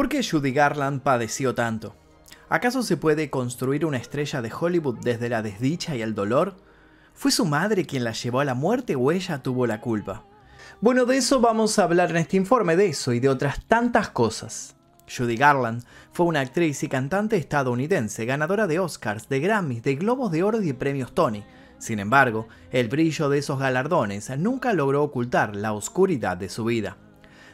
¿Por qué Judy Garland padeció tanto? ¿Acaso se puede construir una estrella de Hollywood desde la desdicha y el dolor? ¿Fue su madre quien la llevó a la muerte o ella tuvo la culpa? Bueno, de eso vamos a hablar en este informe, de eso y de otras tantas cosas. Judy Garland fue una actriz y cantante estadounidense, ganadora de Oscars, de Grammys, de Globos de Oro y premios Tony. Sin embargo, el brillo de esos galardones nunca logró ocultar la oscuridad de su vida.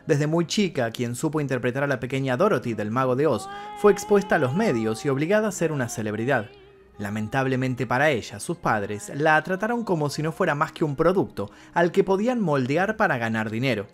Desde muy chica, quien supo interpretar a la pequeña Dorothy del Mago de Oz, fue expuesta a los medios y obligada a ser una celebridad. Lamentablemente para ella, sus padres la trataron como si no fuera más que un producto al que podían moldear para ganar dinero.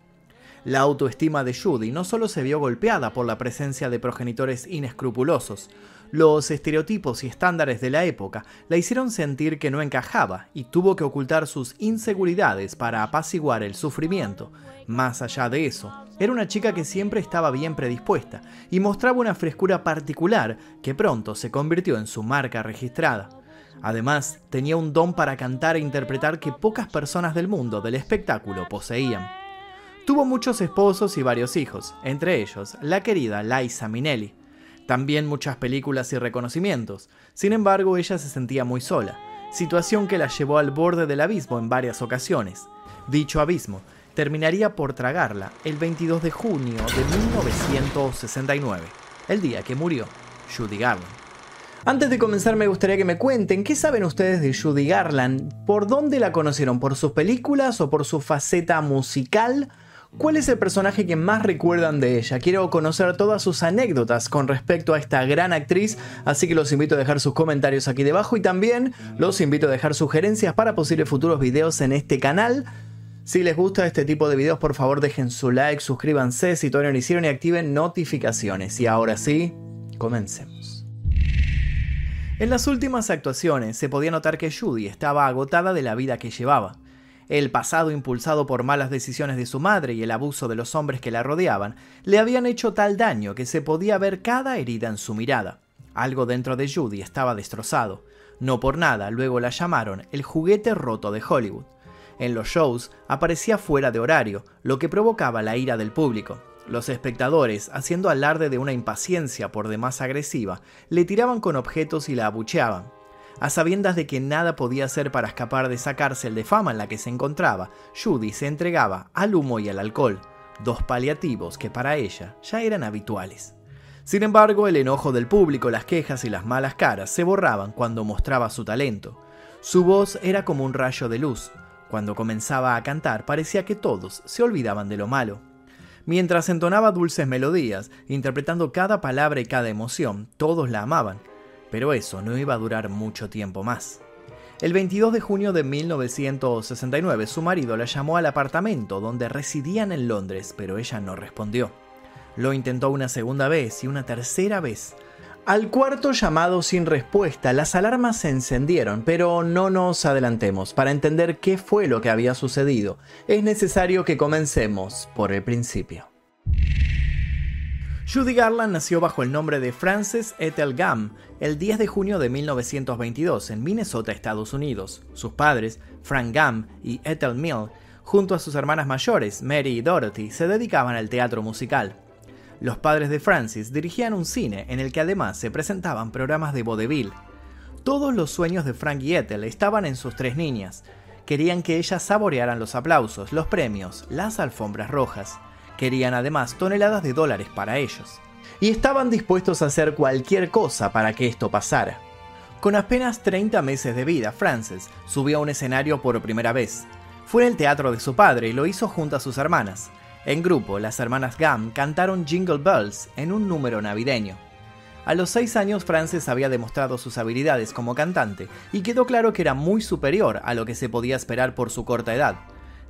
La autoestima de Judy no solo se vio golpeada por la presencia de progenitores inescrupulosos, los estereotipos y estándares de la época la hicieron sentir que no encajaba y tuvo que ocultar sus inseguridades para apaciguar el sufrimiento. Más allá de eso, era una chica que siempre estaba bien predispuesta y mostraba una frescura particular que pronto se convirtió en su marca registrada. Además, tenía un don para cantar e interpretar que pocas personas del mundo del espectáculo poseían. Tuvo muchos esposos y varios hijos, entre ellos la querida Liza Minnelli también muchas películas y reconocimientos. Sin embargo, ella se sentía muy sola, situación que la llevó al borde del abismo en varias ocasiones. Dicho abismo terminaría por tragarla el 22 de junio de 1969, el día que murió Judy Garland. Antes de comenzar me gustaría que me cuenten qué saben ustedes de Judy Garland, por dónde la conocieron, por sus películas o por su faceta musical ¿Cuál es el personaje que más recuerdan de ella? Quiero conocer todas sus anécdotas con respecto a esta gran actriz, así que los invito a dejar sus comentarios aquí debajo y también los invito a dejar sugerencias para posibles futuros videos en este canal. Si les gusta este tipo de videos, por favor dejen su like, suscríbanse si todavía no lo hicieron y activen notificaciones. Y ahora sí, comencemos. En las últimas actuaciones se podía notar que Judy estaba agotada de la vida que llevaba. El pasado impulsado por malas decisiones de su madre y el abuso de los hombres que la rodeaban le habían hecho tal daño que se podía ver cada herida en su mirada. Algo dentro de Judy estaba destrozado. No por nada, luego la llamaron el juguete roto de Hollywood. En los shows aparecía fuera de horario, lo que provocaba la ira del público. Los espectadores, haciendo alarde de una impaciencia por demás agresiva, le tiraban con objetos y la abucheaban. A sabiendas de que nada podía hacer para escapar de esa cárcel de fama en la que se encontraba, Judy se entregaba al humo y al alcohol, dos paliativos que para ella ya eran habituales. Sin embargo, el enojo del público, las quejas y las malas caras se borraban cuando mostraba su talento. Su voz era como un rayo de luz. Cuando comenzaba a cantar parecía que todos se olvidaban de lo malo. Mientras entonaba dulces melodías, interpretando cada palabra y cada emoción, todos la amaban pero eso no iba a durar mucho tiempo más. El 22 de junio de 1969 su marido la llamó al apartamento donde residían en Londres, pero ella no respondió. Lo intentó una segunda vez y una tercera vez. Al cuarto llamado sin respuesta, las alarmas se encendieron, pero no nos adelantemos. Para entender qué fue lo que había sucedido, es necesario que comencemos por el principio. Judy Garland nació bajo el nombre de Frances Ethel Gam el 10 de junio de 1922 en Minnesota, Estados Unidos. Sus padres, Frank Gam y Ethel Mill, junto a sus hermanas mayores, Mary y Dorothy, se dedicaban al teatro musical. Los padres de Frances dirigían un cine en el que además se presentaban programas de vodevil. Todos los sueños de Frank y Ethel estaban en sus tres niñas. Querían que ellas saborearan los aplausos, los premios, las alfombras rojas. Querían además toneladas de dólares para ellos. Y estaban dispuestos a hacer cualquier cosa para que esto pasara. Con apenas 30 meses de vida, Frances subió a un escenario por primera vez. Fue en el teatro de su padre y lo hizo junto a sus hermanas. En grupo, las hermanas Gam cantaron Jingle Bells en un número navideño. A los 6 años Frances había demostrado sus habilidades como cantante y quedó claro que era muy superior a lo que se podía esperar por su corta edad.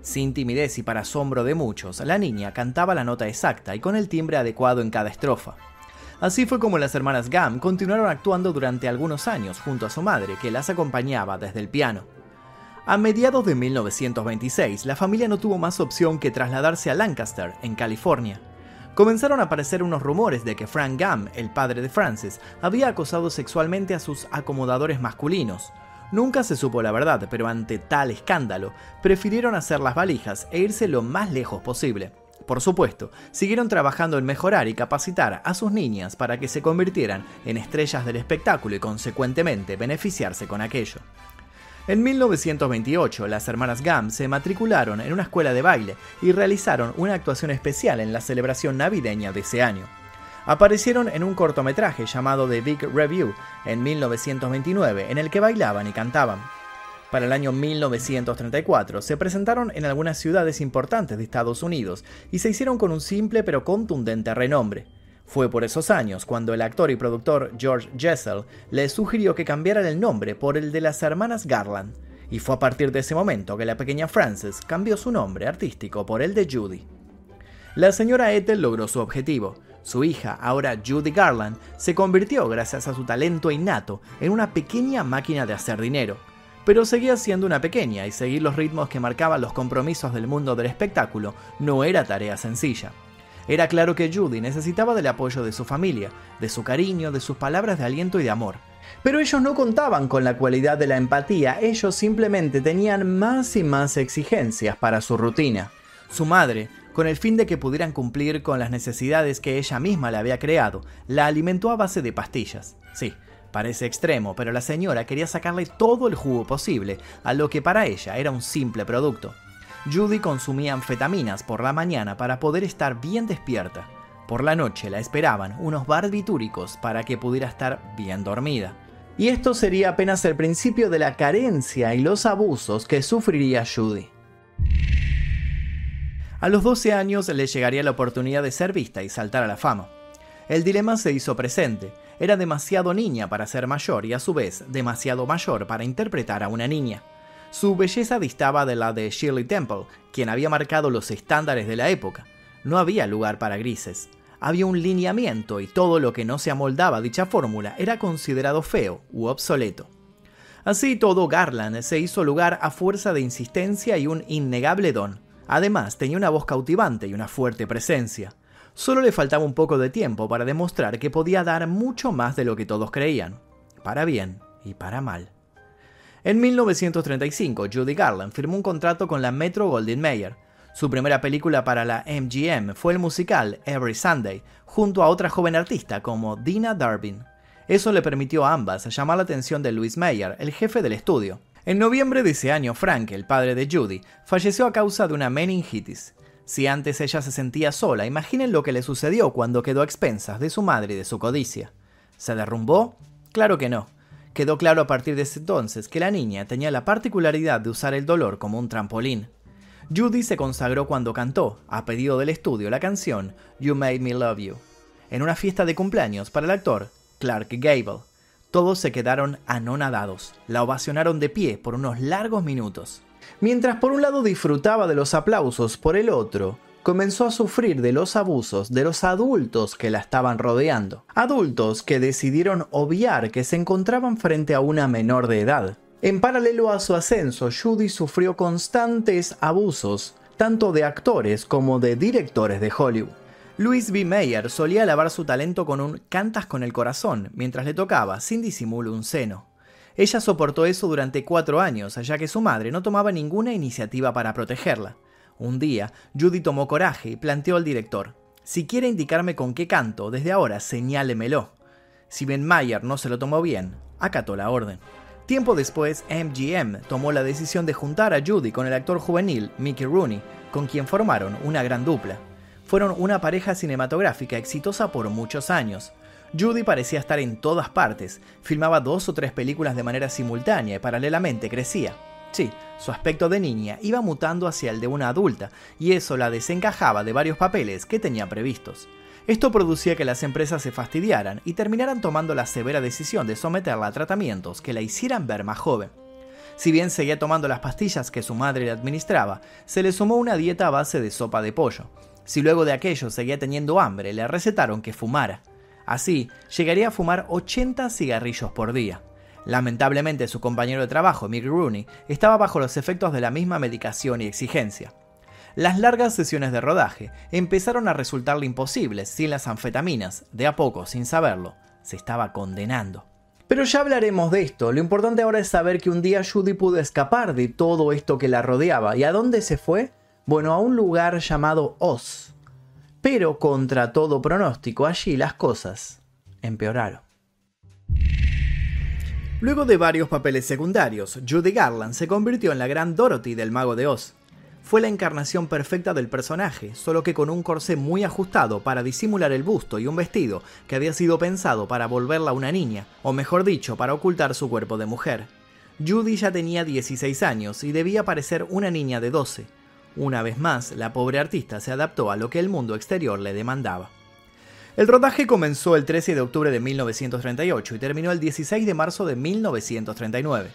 Sin timidez y para asombro de muchos, la niña cantaba la nota exacta y con el timbre adecuado en cada estrofa. Así fue como las hermanas Gam continuaron actuando durante algunos años junto a su madre, que las acompañaba desde el piano. A mediados de 1926, la familia no tuvo más opción que trasladarse a Lancaster, en California. Comenzaron a aparecer unos rumores de que Frank Gam, el padre de Frances, había acosado sexualmente a sus acomodadores masculinos, Nunca se supo la verdad, pero ante tal escándalo, prefirieron hacer las valijas e irse lo más lejos posible. Por supuesto, siguieron trabajando en mejorar y capacitar a sus niñas para que se convirtieran en estrellas del espectáculo y consecuentemente beneficiarse con aquello. En 1928, las hermanas Gam se matricularon en una escuela de baile y realizaron una actuación especial en la celebración navideña de ese año. Aparecieron en un cortometraje llamado The Big Review en 1929 en el que bailaban y cantaban. Para el año 1934 se presentaron en algunas ciudades importantes de Estados Unidos y se hicieron con un simple pero contundente renombre. Fue por esos años cuando el actor y productor George Jessel le sugirió que cambiaran el nombre por el de las hermanas Garland, y fue a partir de ese momento que la pequeña Frances cambió su nombre artístico por el de Judy. La señora Ethel logró su objetivo. Su hija, ahora Judy Garland, se convirtió, gracias a su talento innato, en una pequeña máquina de hacer dinero pero seguía siendo una pequeña y seguir los ritmos que marcaban los compromisos del mundo del espectáculo no era tarea sencilla. Era claro que Judy necesitaba del apoyo de su familia, de su cariño, de sus palabras de aliento y de amor. Pero ellos no contaban con la cualidad de la empatía, ellos simplemente tenían más y más exigencias para su rutina. Su madre, con el fin de que pudieran cumplir con las necesidades que ella misma le había creado, la alimentó a base de pastillas. Sí, Parece extremo, pero la señora quería sacarle todo el jugo posible a lo que para ella era un simple producto. Judy consumía anfetaminas por la mañana para poder estar bien despierta. Por la noche la esperaban unos barbitúricos para que pudiera estar bien dormida. Y esto sería apenas el principio de la carencia y los abusos que sufriría Judy. A los 12 años le llegaría la oportunidad de ser vista y saltar a la fama. El dilema se hizo presente, era demasiado niña para ser mayor y a su vez demasiado mayor para interpretar a una niña. Su belleza distaba de la de Shirley Temple, quien había marcado los estándares de la época. No había lugar para grises. Había un lineamiento y todo lo que no se amoldaba a dicha fórmula era considerado feo u obsoleto. Así todo, Garland se hizo lugar a fuerza de insistencia y un innegable don. Además, tenía una voz cautivante y una fuerte presencia. Solo le faltaba un poco de tiempo para demostrar que podía dar mucho más de lo que todos creían, para bien y para mal. En 1935, Judy Garland firmó un contrato con la Metro Goldwyn Mayer. Su primera película para la MGM fue el musical Every Sunday, junto a otra joven artista como Dina Darwin. Eso le permitió a ambas llamar la atención de Louis Mayer, el jefe del estudio. En noviembre de ese año, Frank, el padre de Judy, falleció a causa de una meningitis. Si antes ella se sentía sola, imaginen lo que le sucedió cuando quedó a expensas de su madre y de su codicia. ¿Se derrumbó? Claro que no. Quedó claro a partir de ese entonces que la niña tenía la particularidad de usar el dolor como un trampolín. Judy se consagró cuando cantó, a pedido del estudio, la canción You Made Me Love You, en una fiesta de cumpleaños para el actor Clark Gable. Todos se quedaron anonadados, la ovacionaron de pie por unos largos minutos. Mientras por un lado disfrutaba de los aplausos, por el otro, comenzó a sufrir de los abusos de los adultos que la estaban rodeando. Adultos que decidieron obviar que se encontraban frente a una menor de edad. En paralelo a su ascenso, Judy sufrió constantes abusos, tanto de actores como de directores de Hollywood. Louis B. Mayer solía alabar su talento con un cantas con el corazón mientras le tocaba, sin disimulo, un seno. Ella soportó eso durante cuatro años, ya que su madre no tomaba ninguna iniciativa para protegerla. Un día, Judy tomó coraje y planteó al director, si quiere indicarme con qué canto, desde ahora señálemelo. Si Ben Mayer no se lo tomó bien, acató la orden. Tiempo después, MGM tomó la decisión de juntar a Judy con el actor juvenil Mickey Rooney, con quien formaron una gran dupla. Fueron una pareja cinematográfica exitosa por muchos años, Judy parecía estar en todas partes, filmaba dos o tres películas de manera simultánea y paralelamente crecía. Sí, su aspecto de niña iba mutando hacia el de una adulta, y eso la desencajaba de varios papeles que tenía previstos. Esto producía que las empresas se fastidiaran y terminaran tomando la severa decisión de someterla a tratamientos que la hicieran ver más joven. Si bien seguía tomando las pastillas que su madre le administraba, se le sumó una dieta a base de sopa de pollo. Si luego de aquello seguía teniendo hambre, le recetaron que fumara. Así, llegaría a fumar 80 cigarrillos por día. Lamentablemente, su compañero de trabajo, Mick Rooney, estaba bajo los efectos de la misma medicación y exigencia. Las largas sesiones de rodaje empezaron a resultarle imposibles sin las anfetaminas, de a poco, sin saberlo, se estaba condenando. Pero ya hablaremos de esto, lo importante ahora es saber que un día Judy pudo escapar de todo esto que la rodeaba. ¿Y a dónde se fue? Bueno, a un lugar llamado Oz, Pero contra todo pronóstico, allí las cosas empeoraron. Luego de varios papeles secundarios, Judy Garland se convirtió en la gran Dorothy del Mago de Oz. Fue la encarnación perfecta del personaje, solo que con un corsé muy ajustado para disimular el busto y un vestido que había sido pensado para volverla una niña, o mejor dicho, para ocultar su cuerpo de mujer. Judy ya tenía 16 años y debía parecer una niña de 12. Una vez más, la pobre artista se adaptó a lo que el mundo exterior le demandaba. El rodaje comenzó el 13 de octubre de 1938 y terminó el 16 de marzo de 1939.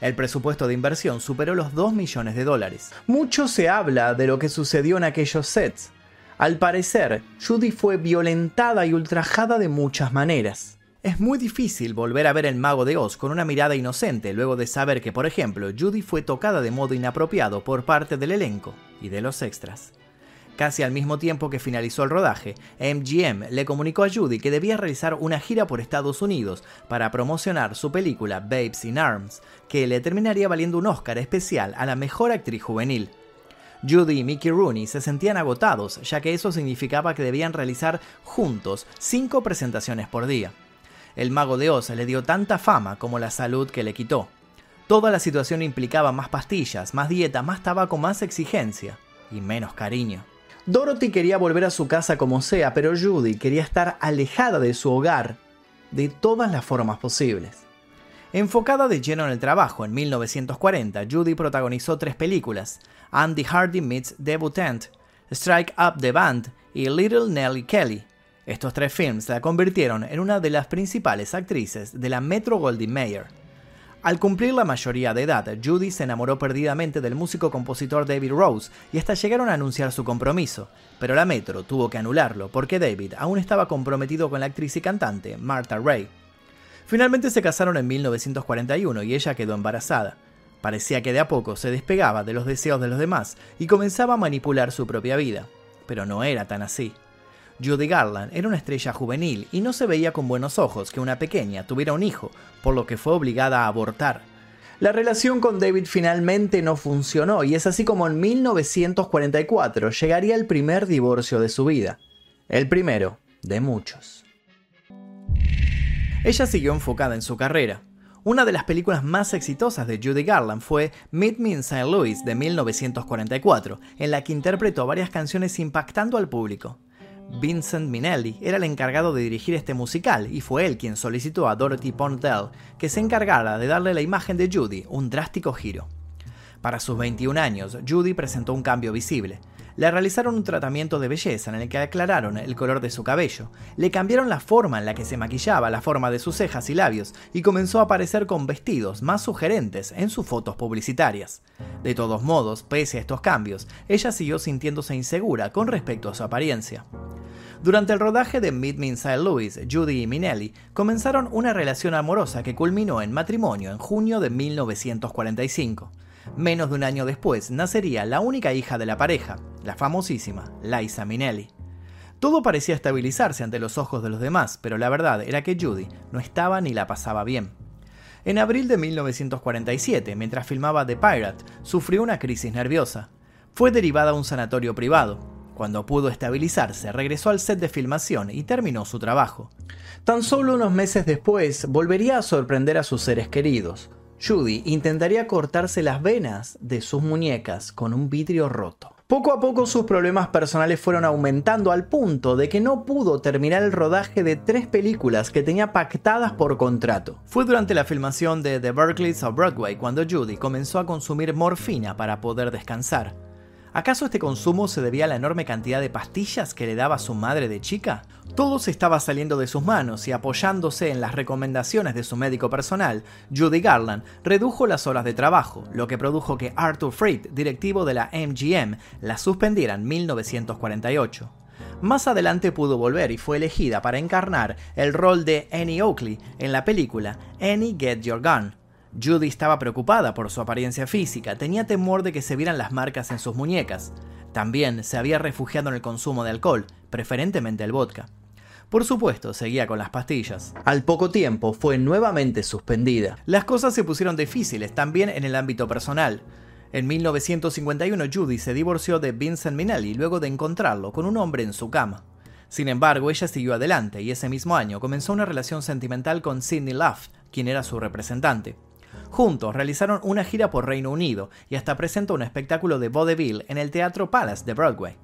El presupuesto de inversión superó los 2 millones de dólares. Mucho se habla de lo que sucedió en aquellos sets. Al parecer, Judy fue violentada y ultrajada de muchas maneras. Es muy difícil volver a ver el mago de Oz con una mirada inocente luego de saber que, por ejemplo, Judy fue tocada de modo inapropiado por parte del elenco y de los extras. Casi al mismo tiempo que finalizó el rodaje, MGM le comunicó a Judy que debía realizar una gira por Estados Unidos para promocionar su película Babes in Arms, que le terminaría valiendo un Oscar especial a la mejor actriz juvenil. Judy y Mickey Rooney se sentían agotados, ya que eso significaba que debían realizar juntos cinco presentaciones por día. El mago de Oz le dio tanta fama como la salud que le quitó. Toda la situación implicaba más pastillas, más dieta, más tabaco, más exigencia y menos cariño. Dorothy quería volver a su casa como sea, pero Judy quería estar alejada de su hogar de todas las formas posibles. Enfocada de lleno en el trabajo, en 1940 Judy protagonizó tres películas, Andy Hardy Meets Debutant, Strike Up the Band y Little Nellie Kelly. Estos tres films la convirtieron en una de las principales actrices de la Metro Goldwyn Mayer. Al cumplir la mayoría de edad, Judy se enamoró perdidamente del músico-compositor David Rose y hasta llegaron a anunciar su compromiso, pero la Metro tuvo que anularlo porque David aún estaba comprometido con la actriz y cantante Martha Ray. Finalmente se casaron en 1941 y ella quedó embarazada. Parecía que de a poco se despegaba de los deseos de los demás y comenzaba a manipular su propia vida, pero no era tan así. Judy Garland era una estrella juvenil y no se veía con buenos ojos que una pequeña tuviera un hijo, por lo que fue obligada a abortar. La relación con David finalmente no funcionó y es así como en 1944 llegaría el primer divorcio de su vida. El primero de muchos. Ella siguió enfocada en su carrera. Una de las películas más exitosas de Judy Garland fue Meet Me in St. Louis de 1944, en la que interpretó varias canciones impactando al público. Vincent Minnelli era el encargado de dirigir este musical y fue él quien solicitó a Dorothy Pondell que se encargara de darle la imagen de Judy un drástico giro. Para sus 21 años, Judy presentó un cambio visible. Le realizaron un tratamiento de belleza en el que aclararon el color de su cabello, le cambiaron la forma en la que se maquillaba, la forma de sus cejas y labios, y comenzó a aparecer con vestidos más sugerentes en sus fotos publicitarias. De todos modos, pese a estos cambios, ella siguió sintiéndose insegura con respecto a su apariencia. Durante el rodaje de Meet Me in St. Louis, Judy y Minelli comenzaron una relación amorosa que culminó en matrimonio en junio de 1945. Menos de un año después nacería la única hija de la pareja, la famosísima Liza Minelli. Todo parecía estabilizarse ante los ojos de los demás, pero la verdad era que Judy no estaba ni la pasaba bien. En abril de 1947, mientras filmaba The Pirate, sufrió una crisis nerviosa. Fue derivada a un sanatorio privado, cuando pudo estabilizarse, regresó al set de filmación y terminó su trabajo. Tan solo unos meses después, volvería a sorprender a sus seres queridos. Judy intentaría cortarse las venas de sus muñecas con un vidrio roto. Poco a poco sus problemas personales fueron aumentando al punto de que no pudo terminar el rodaje de tres películas que tenía pactadas por contrato. Fue durante la filmación de The Berkeleys of Broadway cuando Judy comenzó a consumir morfina para poder descansar. ¿Acaso este consumo se debía a la enorme cantidad de pastillas que le daba su madre de chica? Todo se estaba saliendo de sus manos y apoyándose en las recomendaciones de su médico personal, Judy Garland redujo las horas de trabajo, lo que produjo que Arthur Freed, directivo de la MGM, la suspendiera en 1948. Más adelante pudo volver y fue elegida para encarnar el rol de Annie Oakley en la película Annie Get Your Gun, Judy estaba preocupada por su apariencia física, tenía temor de que se vieran las marcas en sus muñecas. También se había refugiado en el consumo de alcohol, preferentemente el vodka. Por supuesto, seguía con las pastillas. Al poco tiempo fue nuevamente suspendida. Las cosas se pusieron difíciles también en el ámbito personal. En 1951 Judy se divorció de Vincent Minnelli luego de encontrarlo con un hombre en su cama. Sin embargo, ella siguió adelante y ese mismo año comenzó una relación sentimental con Sidney Luff, quien era su representante. Juntos realizaron una gira por Reino Unido y hasta presentó un espectáculo de vaudeville en el Teatro Palace de Broadway.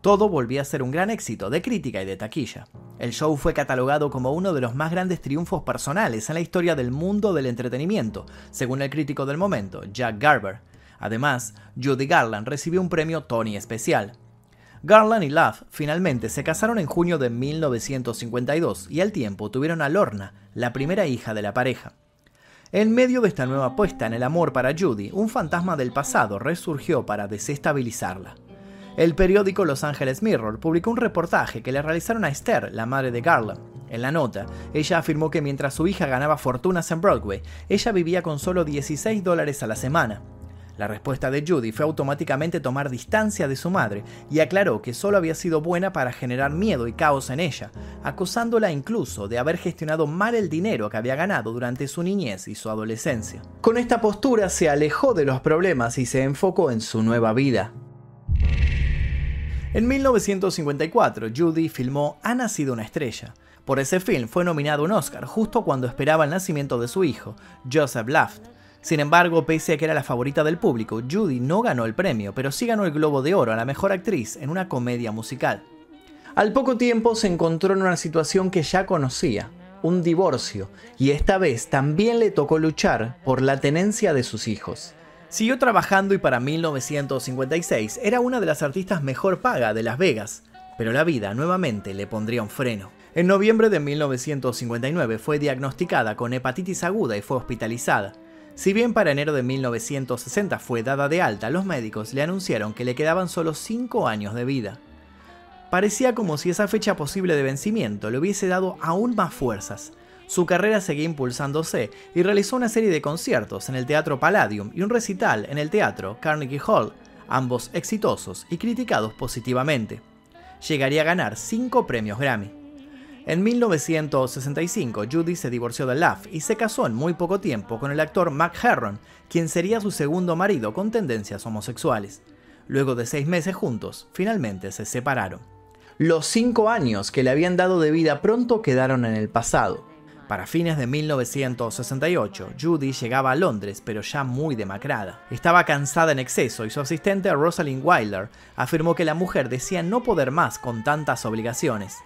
Todo volvía a ser un gran éxito de crítica y de taquilla. El show fue catalogado como uno de los más grandes triunfos personales en la historia del mundo del entretenimiento, según el crítico del momento, Jack Garber. Además, Judy Garland recibió un premio Tony especial. Garland y Love finalmente se casaron en junio de 1952 y al tiempo tuvieron a Lorna, la primera hija de la pareja. En medio de esta nueva apuesta en el amor para Judy, un fantasma del pasado resurgió para desestabilizarla. El periódico Los Angeles Mirror publicó un reportaje que le realizaron a Esther, la madre de Garland. En la nota, ella afirmó que mientras su hija ganaba fortunas en Broadway, ella vivía con solo 16 dólares a la semana, la respuesta de Judy fue automáticamente tomar distancia de su madre y aclaró que solo había sido buena para generar miedo y caos en ella, acusándola incluso de haber gestionado mal el dinero que había ganado durante su niñez y su adolescencia. Con esta postura se alejó de los problemas y se enfocó en su nueva vida. En 1954, Judy filmó Ha nacido una estrella. Por ese film fue nominado un Oscar justo cuando esperaba el nacimiento de su hijo, Joseph Laft. Sin embargo, pese a que era la favorita del público, Judy no ganó el premio, pero sí ganó el Globo de Oro a la mejor actriz en una comedia musical. Al poco tiempo se encontró en una situación que ya conocía, un divorcio, y esta vez también le tocó luchar por la tenencia de sus hijos. Siguió trabajando y para 1956 era una de las artistas mejor paga de Las Vegas, pero la vida nuevamente le pondría un freno. En noviembre de 1959 fue diagnosticada con hepatitis aguda y fue hospitalizada. Si bien para enero de 1960 fue dada de alta, los médicos le anunciaron que le quedaban solo 5 años de vida. Parecía como si esa fecha posible de vencimiento le hubiese dado aún más fuerzas. Su carrera seguía impulsándose y realizó una serie de conciertos en el Teatro Palladium y un recital en el Teatro Carnegie Hall, ambos exitosos y criticados positivamente. Llegaría a ganar 5 premios Grammy. En 1965, Judy se divorció de Love y se casó en muy poco tiempo con el actor Mac Herron, quien sería su segundo marido con tendencias homosexuales. Luego de seis meses juntos, finalmente se separaron. Los cinco años que le habían dado de vida pronto quedaron en el pasado. Para fines de 1968, Judy llegaba a Londres, pero ya muy demacrada. Estaba cansada en exceso y su asistente Rosalind Wilder afirmó que la mujer decía no poder más con tantas obligaciones.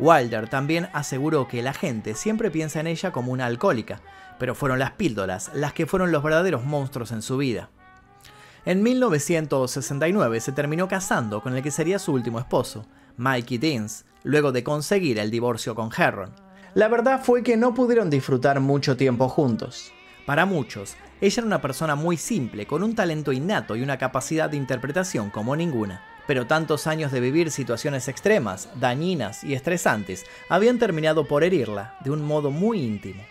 Wilder también aseguró que la gente siempre piensa en ella como una alcohólica, pero fueron las píldoras las que fueron los verdaderos monstruos en su vida. En 1969 se terminó casando con el que sería su último esposo, Mikey Deans, luego de conseguir el divorcio con Herron. La verdad fue que no pudieron disfrutar mucho tiempo juntos. Para muchos, ella era una persona muy simple, con un talento innato y una capacidad de interpretación como ninguna pero tantos años de vivir situaciones extremas, dañinas y estresantes habían terminado por herirla de un modo muy íntimo.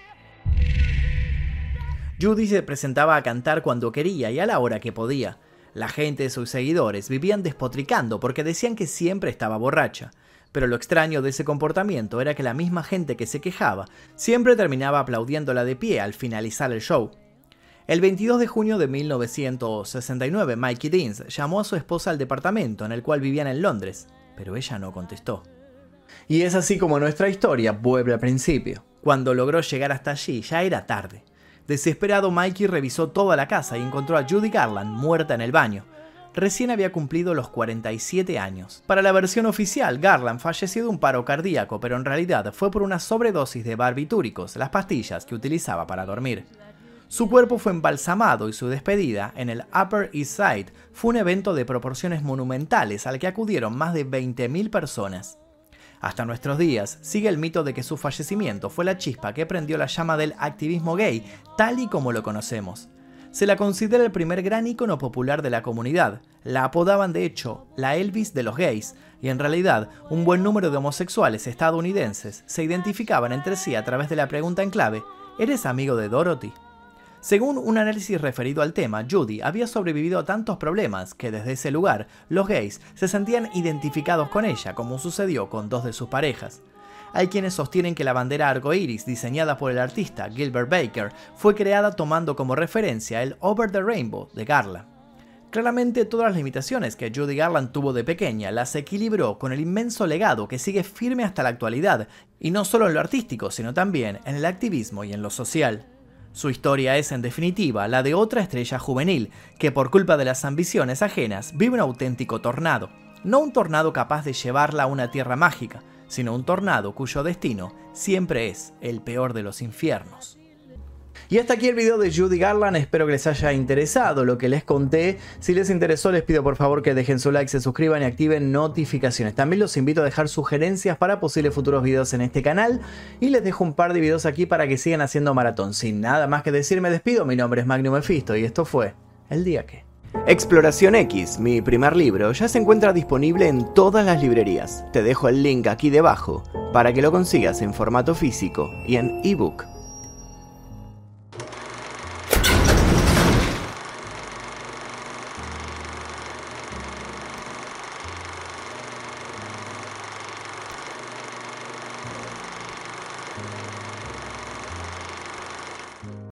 Judy se presentaba a cantar cuando quería y a la hora que podía. La gente de sus seguidores vivían despotricando porque decían que siempre estaba borracha. Pero lo extraño de ese comportamiento era que la misma gente que se quejaba siempre terminaba aplaudiéndola de pie al finalizar el show. El 22 de junio de 1969, Mikey Deans llamó a su esposa al departamento en el cual vivían en Londres, pero ella no contestó. Y es así como nuestra historia vuelve al principio. Cuando logró llegar hasta allí, ya era tarde. Desesperado, Mikey revisó toda la casa y encontró a Judy Garland muerta en el baño. Recién había cumplido los 47 años. Para la versión oficial, Garland falleció de un paro cardíaco, pero en realidad fue por una sobredosis de barbitúricos, las pastillas que utilizaba para dormir. Su cuerpo fue embalsamado y su despedida en el Upper East Side fue un evento de proporciones monumentales al que acudieron más de 20.000 personas. Hasta nuestros días sigue el mito de que su fallecimiento fue la chispa que prendió la llama del activismo gay, tal y como lo conocemos. Se la considera el primer gran ícono popular de la comunidad. La apodaban de hecho la Elvis de los gays, y en realidad un buen número de homosexuales estadounidenses se identificaban entre sí a través de la pregunta en clave, ¿eres amigo de Dorothy? Según un análisis referido al tema, Judy había sobrevivido a tantos problemas que desde ese lugar los gays se sentían identificados con ella, como sucedió con dos de sus parejas. Hay quienes sostienen que la bandera arcoíris diseñada por el artista Gilbert Baker fue creada tomando como referencia el Over the Rainbow de Garla. Claramente todas las limitaciones que Judy Garland tuvo de pequeña las equilibró con el inmenso legado que sigue firme hasta la actualidad, y no solo en lo artístico, sino también en el activismo y en lo social. Su historia es, en definitiva, la de otra estrella juvenil, que por culpa de las ambiciones ajenas vive un auténtico tornado. No un tornado capaz de llevarla a una tierra mágica, sino un tornado cuyo destino siempre es el peor de los infiernos. Y hasta aquí el video de Judy Garland, espero que les haya interesado lo que les conté. Si les interesó les pido por favor que dejen su like, se suscriban y activen notificaciones. También los invito a dejar sugerencias para posibles futuros videos en este canal y les dejo un par de videos aquí para que sigan haciendo maratón. Sin nada más que decir me despido, mi nombre es Magnum Mephisto y esto fue El Día Que. Exploración X, mi primer libro, ya se encuentra disponible en todas las librerías. Te dejo el link aquí debajo para que lo consigas en formato físico y en ebook.